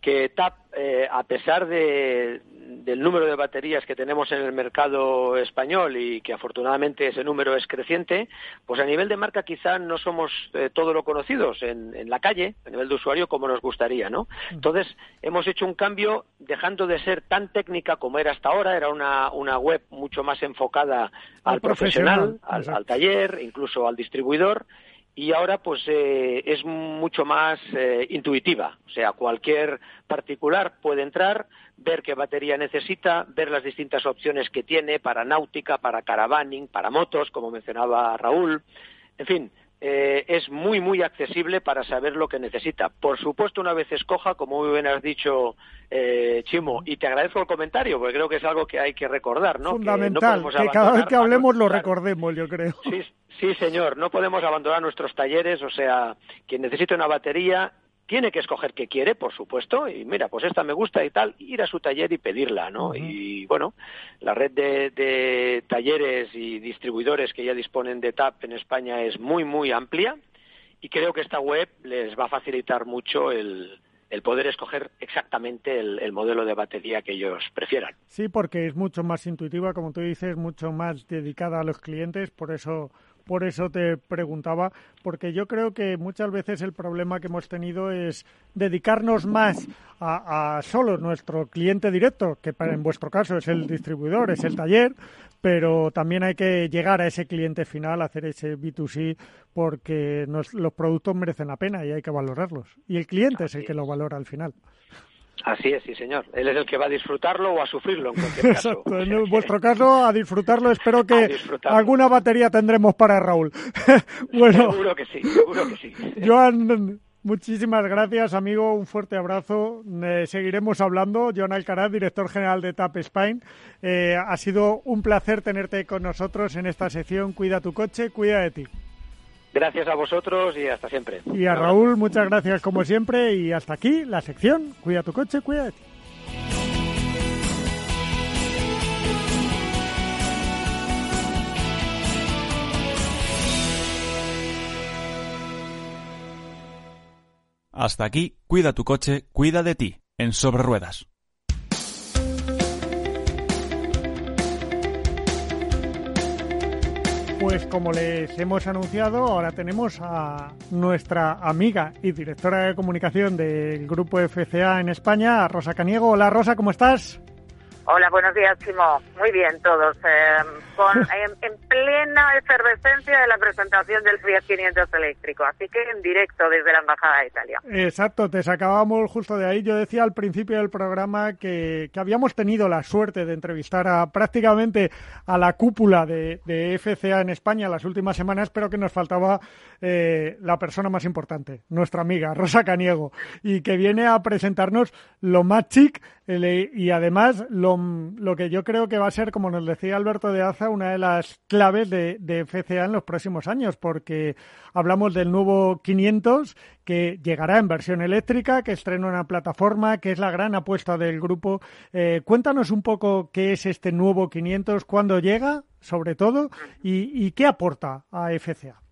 que TAP, eh, a pesar de, del número de baterías que tenemos en el mercado español y que afortunadamente ese número es creciente, pues a nivel de marca quizá no somos eh, todo lo conocidos en, en, la calle, a nivel de usuario, como nos gustaría, ¿no? Mm. Entonces, hemos hecho un cambio dejando de ser tan técnica como era hasta ahora, era una, una web mucho más enfocada al, profesional, al, taller, incluso al distribuidor, y ahora pues eh, es mucho más eh, intuitiva, o sea, cualquier particular puede entrar, ver qué batería necesita, ver las distintas opciones que tiene para náutica, para caravaning, para motos, como mencionaba Raúl, en fin, eh, es muy, muy accesible para saber lo que necesita. Por supuesto, una vez escoja, como muy bien has dicho, eh, Chimo, y te agradezco el comentario, porque creo que es algo que hay que recordar, ¿no? Fundamental, que, cada vez que hablemos lo recordemos, yo creo. Sí, Sí, señor, no podemos abandonar nuestros talleres, o sea, quien necesite una batería tiene que escoger qué quiere, por supuesto, y mira, pues esta me gusta y tal, ir a su taller y pedirla, ¿no? Y bueno, la red de, de, talleres y distribuidores que ya disponen de TAP en España es muy, muy amplia y creo que esta web les va a facilitar mucho el, el poder escoger exactamente el, el, modelo de batería que ellos prefieran. Sí, porque es mucho más intuitiva, como tú dices, mucho más dedicada a los clientes, por eso por eso te preguntaba, porque yo creo que muchas veces el problema que hemos tenido es dedicarnos más a, solo nuestro cliente directo, que para, en vuestro caso es el distribuidor, es el taller, pero también hay que llegar a ese cliente final, hacer ese B2C, porque los productos merecen la pena y hay que valorarlos. Y el cliente es el que lo valora al final. Así es, sí, señor. Él es el que va a disfrutarlo o a sufrirlo en cualquier caso. Exacto. En vuestro caso, a disfrutarlo. Espero que alguna batería tendremos para Raúl. bueno, seguro que sí, seguro que sí. Joan, muchísimas gracias, amigo. Un fuerte abrazo. Eh, seguiremos hablando. Joan Alcaraz, director general de TAP Spain. Eh, ha sido un placer tenerte con nosotros en esta sección. Cuida tu coche, cuida de ti. Gracias a vosotros y hasta siempre. Y a Raúl, muchas gracias como siempre y hasta aquí la sección Cuida tu coche, cuida de ti. Hasta aquí, cuida tu coche, cuida de ti, en sobre ruedas. Pues como les hemos anunciado, ahora tenemos a nuestra amiga y directora de comunicación del grupo FCA en España, Rosa Caniego. Hola Rosa, ¿cómo estás? Hola, buenos días, Chimo. Muy bien, todos. Eh, con, en, plena efervescencia de la presentación del Fiat 500 eléctrico, así que en directo desde la Embajada de Italia. Exacto, te sacábamos justo de ahí. Yo decía al principio del programa que, que habíamos tenido la suerte de entrevistar a prácticamente a la cúpula de, de FCA en España las últimas semanas, pero que nos faltaba eh, la persona más importante, nuestra amiga Rosa Caniego, y que viene a presentarnos lo más chic y además lo, lo, que yo creo que va a ser, como nos decía Alberto de Aza, una de las claves de, de, FCA en los próximos años, porque hablamos del nuevo 500 que llegará en versión eléctrica, que estrena una plataforma, que es la gran apuesta del grupo. Eh, cuéntanos un poco qué es este nuevo 500, cuándo llega, sobre todo, y, y qué aporta a FCA.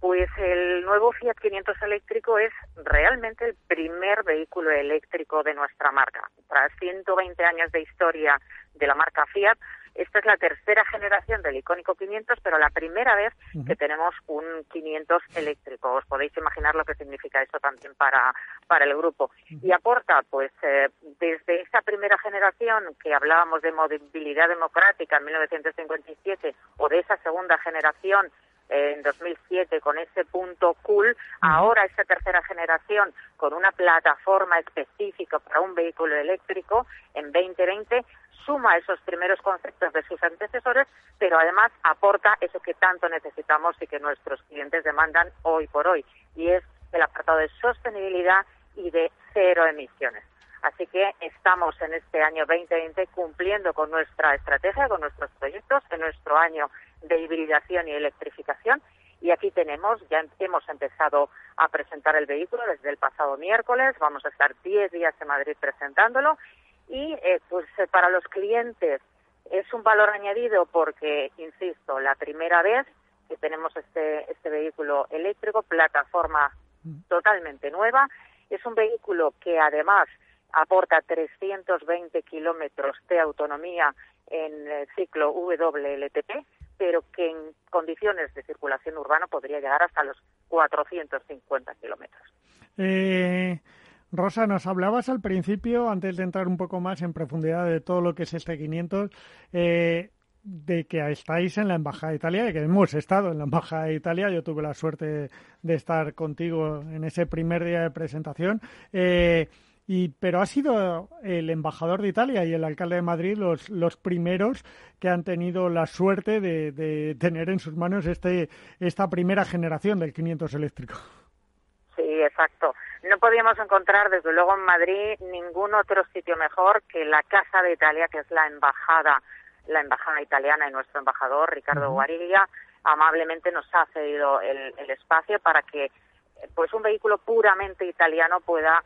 Pues el nuevo Fiat 500 eléctrico es realmente el primer vehículo eléctrico de nuestra marca. Tras 120 años de historia de la marca Fiat, Esta es la tercera generación del icónico 500, pero la primera vez que tenemos un 500 eléctrico. Os podéis imaginar lo que significa eso también para, para el grupo. Y aporta, pues, eh, desde esa primera generación que hablábamos de movilidad democrática en 1957 o de esa segunda generación en 2007 con ese punto cool, ahora esta tercera generación con una plataforma específica para un vehículo eléctrico en 2020 suma esos primeros conceptos de sus antecesores, pero además aporta eso que tanto necesitamos y que nuestros clientes demandan hoy por hoy, y es el apartado de sostenibilidad y de cero emisiones. Así que estamos en este año 2020 cumpliendo con nuestra estrategia, con nuestros proyectos, en nuestro año de hibridación y electrificación. Y aquí tenemos, ya hemos empezado a presentar el vehículo desde el pasado miércoles, vamos a estar 10 días en Madrid presentándolo. Y eh, pues eh, para los clientes es un valor añadido porque, insisto, la primera vez que tenemos este, este vehículo eléctrico, plataforma totalmente nueva, es un vehículo que además aporta 320 kilómetros de autonomía en el ciclo WLTP, pero que en condiciones de circulación urbana podría llegar hasta los 450 kilómetros. Eh, Rosa, nos hablabas al principio, antes de entrar un poco más en profundidad de todo lo que es este 500, eh, de que estáis en la Embajada de Italia, y que hemos estado en la Embajada de Italia. Yo tuve la suerte de estar contigo en ese primer día de presentación. Eh, y, pero ha sido el embajador de Italia y el alcalde de Madrid los, los primeros que han tenido la suerte de, tener en sus manos este, esta primera generación del 500 eléctrico. Sí, exacto. No podíamos encontrar, desde luego, en Madrid ningún otro sitio mejor que la Casa de Italia, que es la embajada, la embajada italiana y nuestro embajador, Ricardo Guariglia, amablemente nos ha cedido el, el espacio para que pues un vehículo puramente italiano pueda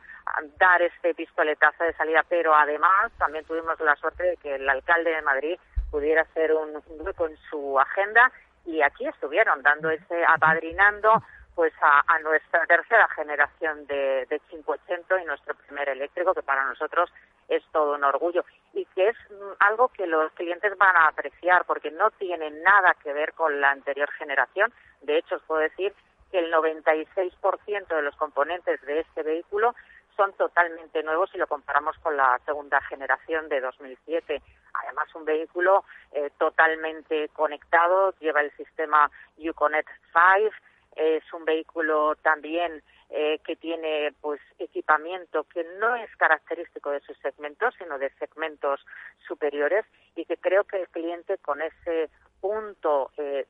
dar este pistoletazo de salida, pero además también tuvimos la suerte de que el alcalde de Madrid pudiera hacer un, hueco en su agenda y aquí estuvieron dando ese apadrinando pues a, nuestra tercera generación de, de 580 y nuestro primer eléctrico que para nosotros es todo un orgullo y que es mm, algo que los clientes van a apreciar porque no tiene nada que ver con la anterior generación. De hecho, os puedo decir que el 96% de los componentes de este vehículo son totalmente nuevos si lo comparamos con la segunda generación de 2007. Además, un vehículo eh, totalmente conectado, lleva el sistema Uconnect 5, es un vehículo también eh, que tiene pues equipamiento que no es característico de sus segmentos, sino de segmentos superiores y que creo que el cliente con ese punto eh,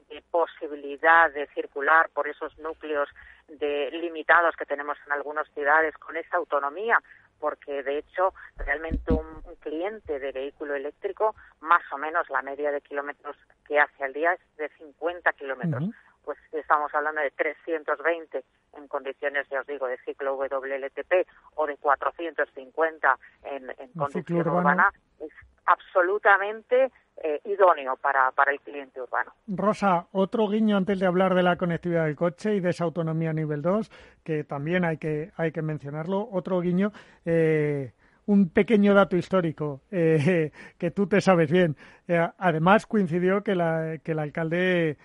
posibilidad de circular por esos núcleos de limitados que tenemos en algunas ciudades con esa autonomía porque de hecho realmente un, cliente de vehículo eléctrico más o menos la media de kilómetros que hace al día es de 50 kilómetros. Pues estamos hablando de 320 en condiciones, ya os digo, de ciclo WLTP o de 450 en, en condición urbana, es absolutamente eh, idóneo para, para el cliente urbano. Rosa, otro guiño antes de hablar de la conectividad del coche y de esa autonomía nivel 2, que también hay que, hay que mencionarlo, otro guiño. Eh, un pequeño dato histórico eh, que tú te sabes bien. además, coincidió que, la, que el alcalde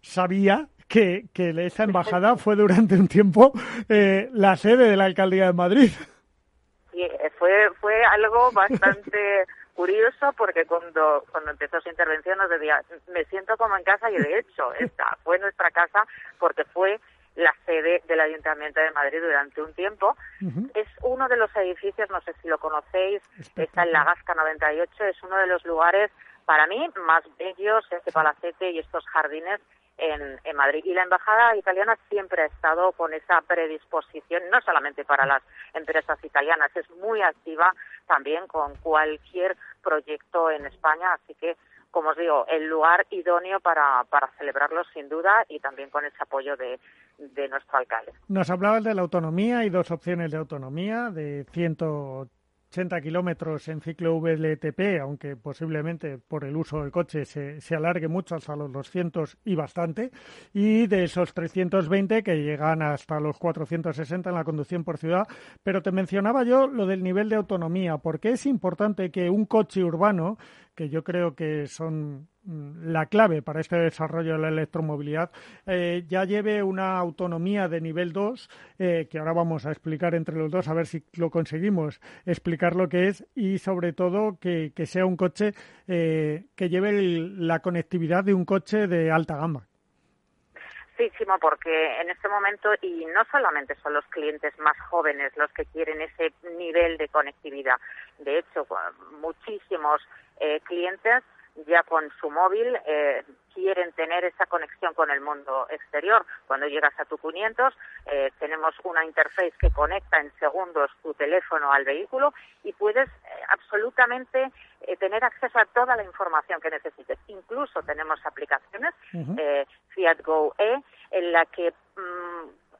sabía que, que esa embajada fue durante un tiempo eh, la sede de la alcaldía de Madrid. Sí, fue, fue algo bastante curioso porque cuando, cuando empezó su intervención nos decía, me siento como en casa y de hecho esta fue nuestra casa porque fue la sede del Ayuntamiento de Madrid durante un tiempo. Es uno de los edificios, no sé si lo conocéis, está en la Gasca 98, es uno de los lugares para mí más bellos, este palacete y estos jardines en, en, Madrid. Y la embajada italiana siempre ha estado con esa predisposición, no solamente para las empresas italianas, es muy activa también con cualquier proyecto en España. Así que, como os digo, el lugar idóneo para, para celebrarlo sin duda y también con ese apoyo de, de nuestro alcalde. Nos hablabas de la autonomía y dos opciones de autonomía de 100 80 kilómetros en ciclo VLTP, aunque posiblemente por el uso del coche se, se, alargue mucho hasta los 200 y bastante, y de esos 320 que llegan hasta los 460 en la conducción por ciudad. Pero te mencionaba yo lo del nivel de autonomía, porque es importante que un coche urbano que yo creo que son la clave para este desarrollo de la electromovilidad, eh, ya lleve una autonomía de nivel 2, eh, que ahora vamos a explicar entre los dos, a ver si lo conseguimos explicar lo que es, y sobre todo que, sea un coche eh, que lleve la conectividad de un coche de alta gama. Sí, porque en este momento, y no solamente son los clientes más jóvenes los que quieren ese nivel de conectividad, de hecho, muchísimos eh, clientes ya con su móvil eh, quieren tener esa conexión con el mundo exterior. Cuando llegas a tu 500 eh, tenemos una interface que conecta en segundos tu teléfono al vehículo y puedes absolutamente tener acceso a toda la información que necesites. Incluso tenemos aplicaciones Fiat Go E en la que mm,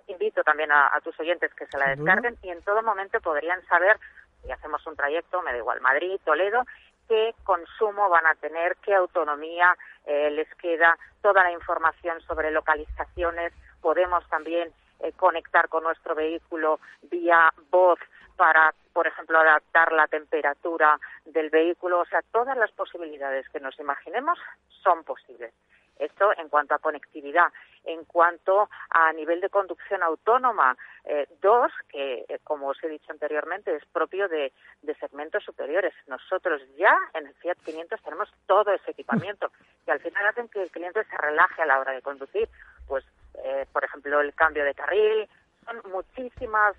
invito también a, tus oyentes que se la descarguen y en todo momento podrían saber si hacemos un trayecto, me da igual, Madrid, Toledo, qué consumo van a tener, qué autonomía eh, les queda, toda la información sobre localizaciones. Podemos también eh, conectar con nuestro vehículo vía voz para, por ejemplo, adaptar la temperatura del vehículo. O sea, todas las posibilidades que nos imaginemos son posibles. Esto en cuanto a conectividad. En cuanto a nivel de conducción autónoma, eh, dos, que eh, como os he dicho anteriormente, es propio de, segmentos superiores. Nosotros ya en el Fiat 500 tenemos todo ese equipamiento y al final hacen que el cliente se relaje a la hora de conducir. Pues, eh, por ejemplo, el cambio de carril, son muchísimas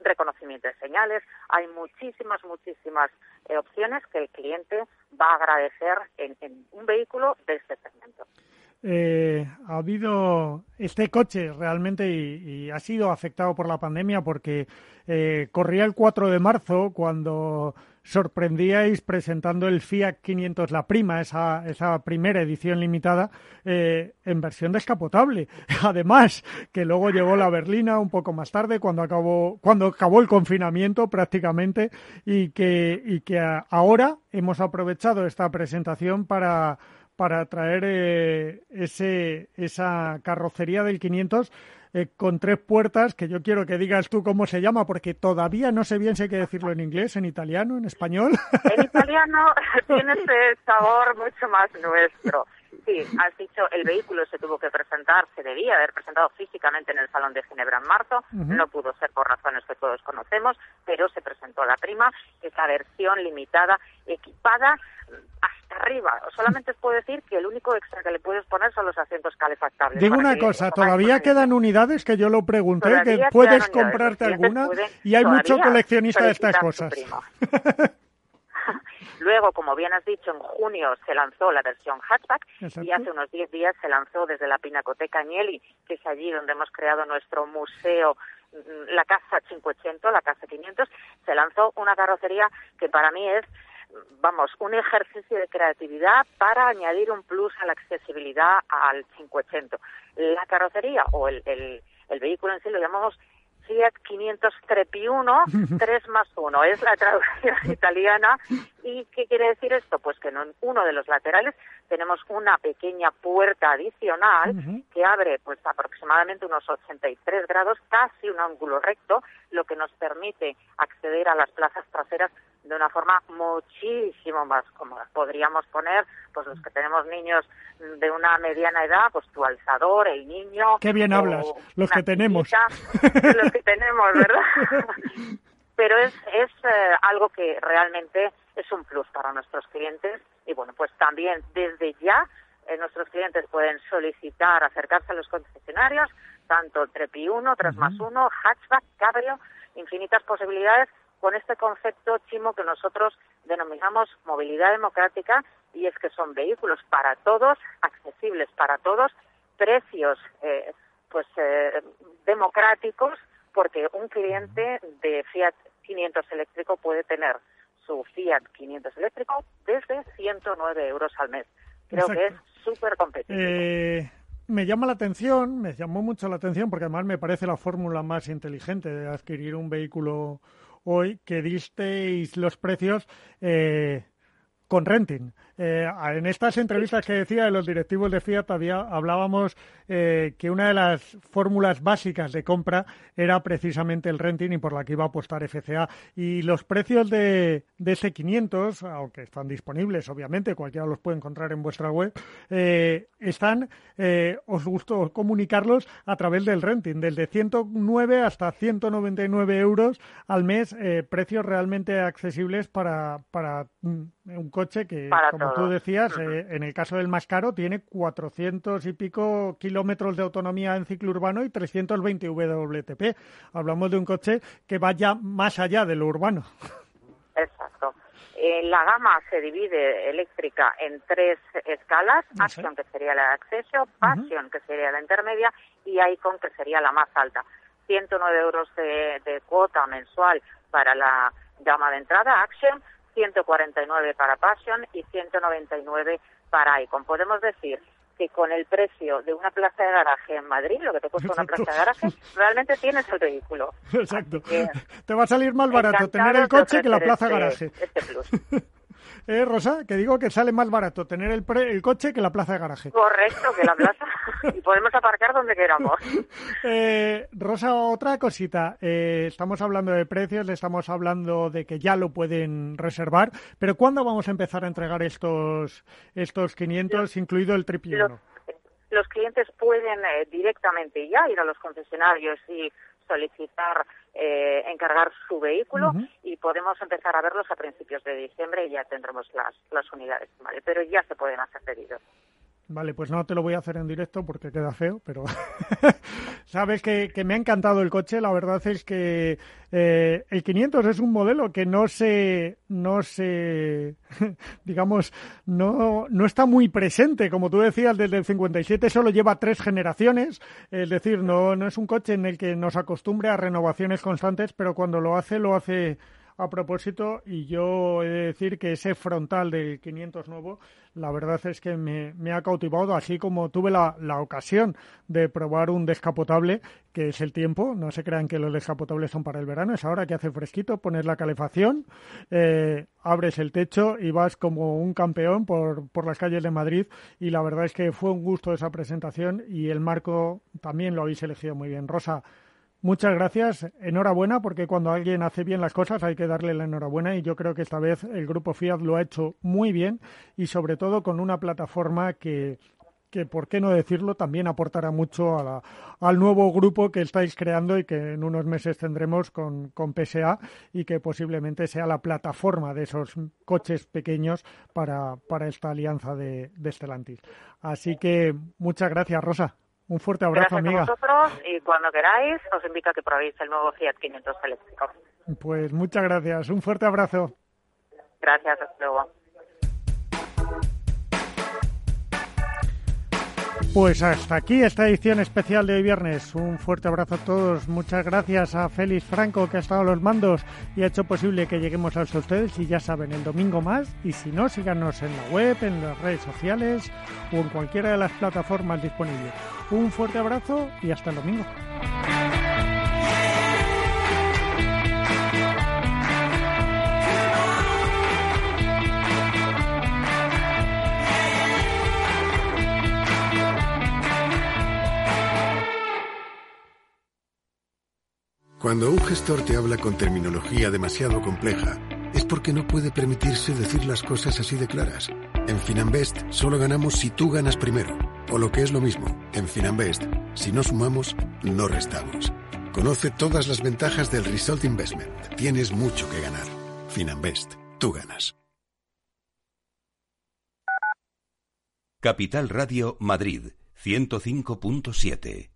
reconocimientos de señales, hay muchísimas, muchísimas opciones que el cliente va a agradecer en, en un vehículo de este segmento. Eh, ha habido este coche realmente y, ha sido afectado por la pandemia porque eh, corría el 4 de marzo cuando sorprendíais presentando el Fiat 500 La Prima, esa, esa primera edición limitada, eh, en versión descapotable. Además, que luego llegó la berlina un poco más tarde, cuando acabó, cuando acabó el confinamiento prácticamente, y que, y que ahora hemos aprovechado esta presentación para para traer eh, ese, esa carrocería del 500 eh, con tres puertas, que yo quiero que digas tú cómo se llama, porque todavía no sé bien si hay que decirlo en inglés, en italiano, en español. En italiano tiene ese sabor mucho más nuestro. Sí, has dicho, el vehículo se tuvo que presentar, se debía haber presentado físicamente en el Salón de Ginebra en marzo, no pudo ser por razones que todos conocemos, pero se presentó la prima, esa versión limitada, equipada hasta arriba. Solamente os puedo decir que el único extra que le puedes poner son los asientos calefactables. Digo una cosa, todavía quedan unidades que yo lo pregunté, que puedes comprarte alguna y hay mucho coleccionista de estas cosas. Luego, como bien has dicho, en junio se lanzó la versión hatchback y hace unos 10 días se lanzó desde la Pinacoteca Agnelli, que es allí donde hemos creado nuestro museo mm, la Casa 500, la Casa 500, se lanzó una carrocería que para mí es vamos, un ejercicio de creatividad para añadir un plus a la accesibilidad al 500. La carrocería o el, el, el vehículo en sí lo llamamos Fiat 500 Trepiuno 3 más 1. Es la traducción italiana. ¿Y qué quiere decir esto? Pues que en uno de los laterales tenemos una pequeña puerta adicional que abre pues aproximadamente unos 83 grados, casi un ángulo recto, lo que nos permite acceder a las plazas traseras de una forma muchísimo más cómoda. Podríamos poner, pues los que tenemos niños de una mediana edad, pues tu alzador, el niño. Qué bien hablas, los que tenemos. los que tenemos, ¿verdad? Pero es, es eh, algo que realmente es un plus para nuestros clientes y bueno, pues también desde ya eh, nuestros clientes pueden solicitar acercarse a los concesionarios, tanto Trepi 1, 3 más 1, hatchback, cabrio, infinitas posibilidades con este concepto chimo que nosotros denominamos movilidad democrática y es que son vehículos para todos, accesibles para todos, precios eh, pues eh, democráticos porque un cliente de Fiat 500 eléctrico puede tener su Fiat 500 eléctrico desde 109 euros al mes. Creo que es súper competitivo. Eh, me llama la atención, me llamó mucho la atención porque además me parece la fórmula más inteligente de adquirir un vehículo hoy que disteis los precios eh, con renting. Eh, en estas entrevistas que decía de los directivos de Fiat había, hablábamos eh, que una de las fórmulas básicas de compra era precisamente el renting y por la que iba a apostar FCA. Y los precios de, de ese 500, aunque están disponibles, obviamente, cualquiera los puede encontrar en vuestra web, eh, están, os gustó comunicarlos a través del renting, del de 109 hasta 199 euros al mes, precios realmente accesibles para, para mm, un coche que, como tú decías, eh, en el caso del más caro, tiene 400 y pico kilómetros de autonomía en ciclo urbano y 320 WTP. Hablamos de un coche que vaya más allá de lo urbano. Exacto. Eh, la gama se divide eléctrica en tres escalas, Action, que sería la de acceso, Passion, que sería la intermedia, y Icon, que sería la más alta. 109 euros de, de cuota mensual para la gama de entrada, Action, 149 para Passion y 199 para Icon. Podemos decir que con el precio de una plaza de garaje en Madrid, lo que te cuesta una plaza de garaje, realmente tienes el vehículo. Exacto. te va a salir más barato tener el coche que la plaza de garaje. Este plus. ¿Eh, Rosa? Que digo que sale más barato tener el, el coche que la plaza de garaje. Correcto, que la plaza. y podemos aparcar donde queramos. Eh, Rosa, otra cosita. Eh, estamos hablando de precios, estamos hablando de que ya lo pueden reservar, pero ¿cuándo vamos a empezar a entregar estos, estos 500, incluido el triple los, los clientes pueden eh, directamente ya ir a los concesionarios y solicitar eh, encargar su vehículo y podemos empezar a verlos a principios de diciembre y ya tendremos las, las unidades, ¿vale? Pero ya se pueden hacer pedidos. Vale, pues no te lo voy a hacer en directo porque queda feo, pero sabes que, me ha encantado el coche. La verdad es que eh, el 500 es un modelo que no se, no se, digamos, no, no está muy presente. Como tú decías, desde el 57 solo lleva tres generaciones. Es decir, no, no es un coche en el que nos acostumbre a renovaciones constantes, pero cuando lo hace, lo hace a propósito y yo he de decir que ese frontal del 500 nuevo, la verdad es que me, ha cautivado, así como tuve la, la, ocasión de probar un descapotable, que es el tiempo, no se crean que los descapotables son para el verano, es ahora que hace fresquito, pones la calefacción, eh, abres el techo y vas como un campeón por, por las calles de Madrid y la verdad es que fue un gusto esa presentación y el marco también lo habéis elegido muy bien. Rosa, Muchas gracias, enhorabuena, porque cuando alguien hace bien las cosas hay que darle la enhorabuena y yo creo que esta vez el grupo Fiat lo ha hecho muy bien y sobre todo con una plataforma que, que por qué no decirlo, también aportará mucho a al nuevo grupo que estáis creando y que en unos meses tendremos con, con PSA y que posiblemente sea la plataforma de esos coches pequeños para, para esta alianza de, de Stellantis. Así que muchas gracias, Rosa. Un fuerte abrazo, Gracias amiga. a vosotros y cuando queráis os invito a que probéis el nuevo Fiat 500 eléctrico. Pues muchas gracias. Un fuerte abrazo. Gracias, hasta luego. Pues hasta aquí esta edición especial de hoy viernes. Un fuerte abrazo a todos. Muchas gracias a Félix Franco que ha estado a los mandos y ha hecho posible que lleguemos a ustedes. Y ya saben, el domingo más. Y si no, síganos en la web, en las redes sociales o en cualquiera de las plataformas disponibles. Un fuerte abrazo y hasta el domingo. Cuando un gestor te habla con terminología demasiado compleja, es porque no puede permitirse decir las cosas así de claras. En Finanbest solo ganamos si tú ganas primero. O lo que es lo mismo, en Finanbest, si no sumamos, no restamos. Conoce todas las ventajas del Result Investment. Tienes mucho que ganar. Finanbest, tú ganas. Capital Radio Madrid, 105.7.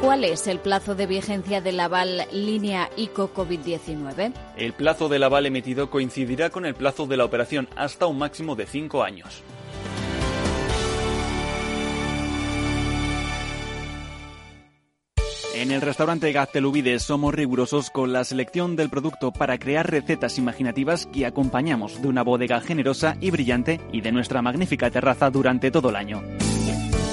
¿Cuál es el plazo de vigencia del aval línea ICO COVID-19? El plazo del aval emitido coincidirá con el plazo de la operación hasta un máximo de cinco años. En el restaurante Gaztelubide somos rigurosos con la selección del producto para crear recetas imaginativas que acompañamos de una bodega generosa y brillante y de nuestra magnífica terraza durante todo el año.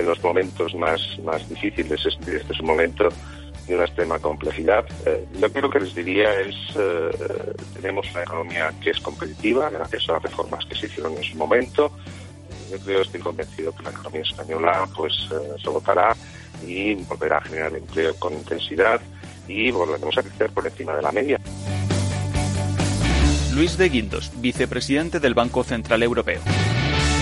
en los momentos más, más difíciles. Este, este es un momento de una extrema complejidad. Eh, que, lo que les diría es, eh, tenemos una economía que es competitiva gracias a las reformas que se hicieron en su momento. Yo creo, estoy convencido que la economía española pues eh, se votará y volverá a generar empleo con intensidad y volveremos a crecer por encima de la media. Luis de Guindos, vicepresidente del Banco Central Europeo.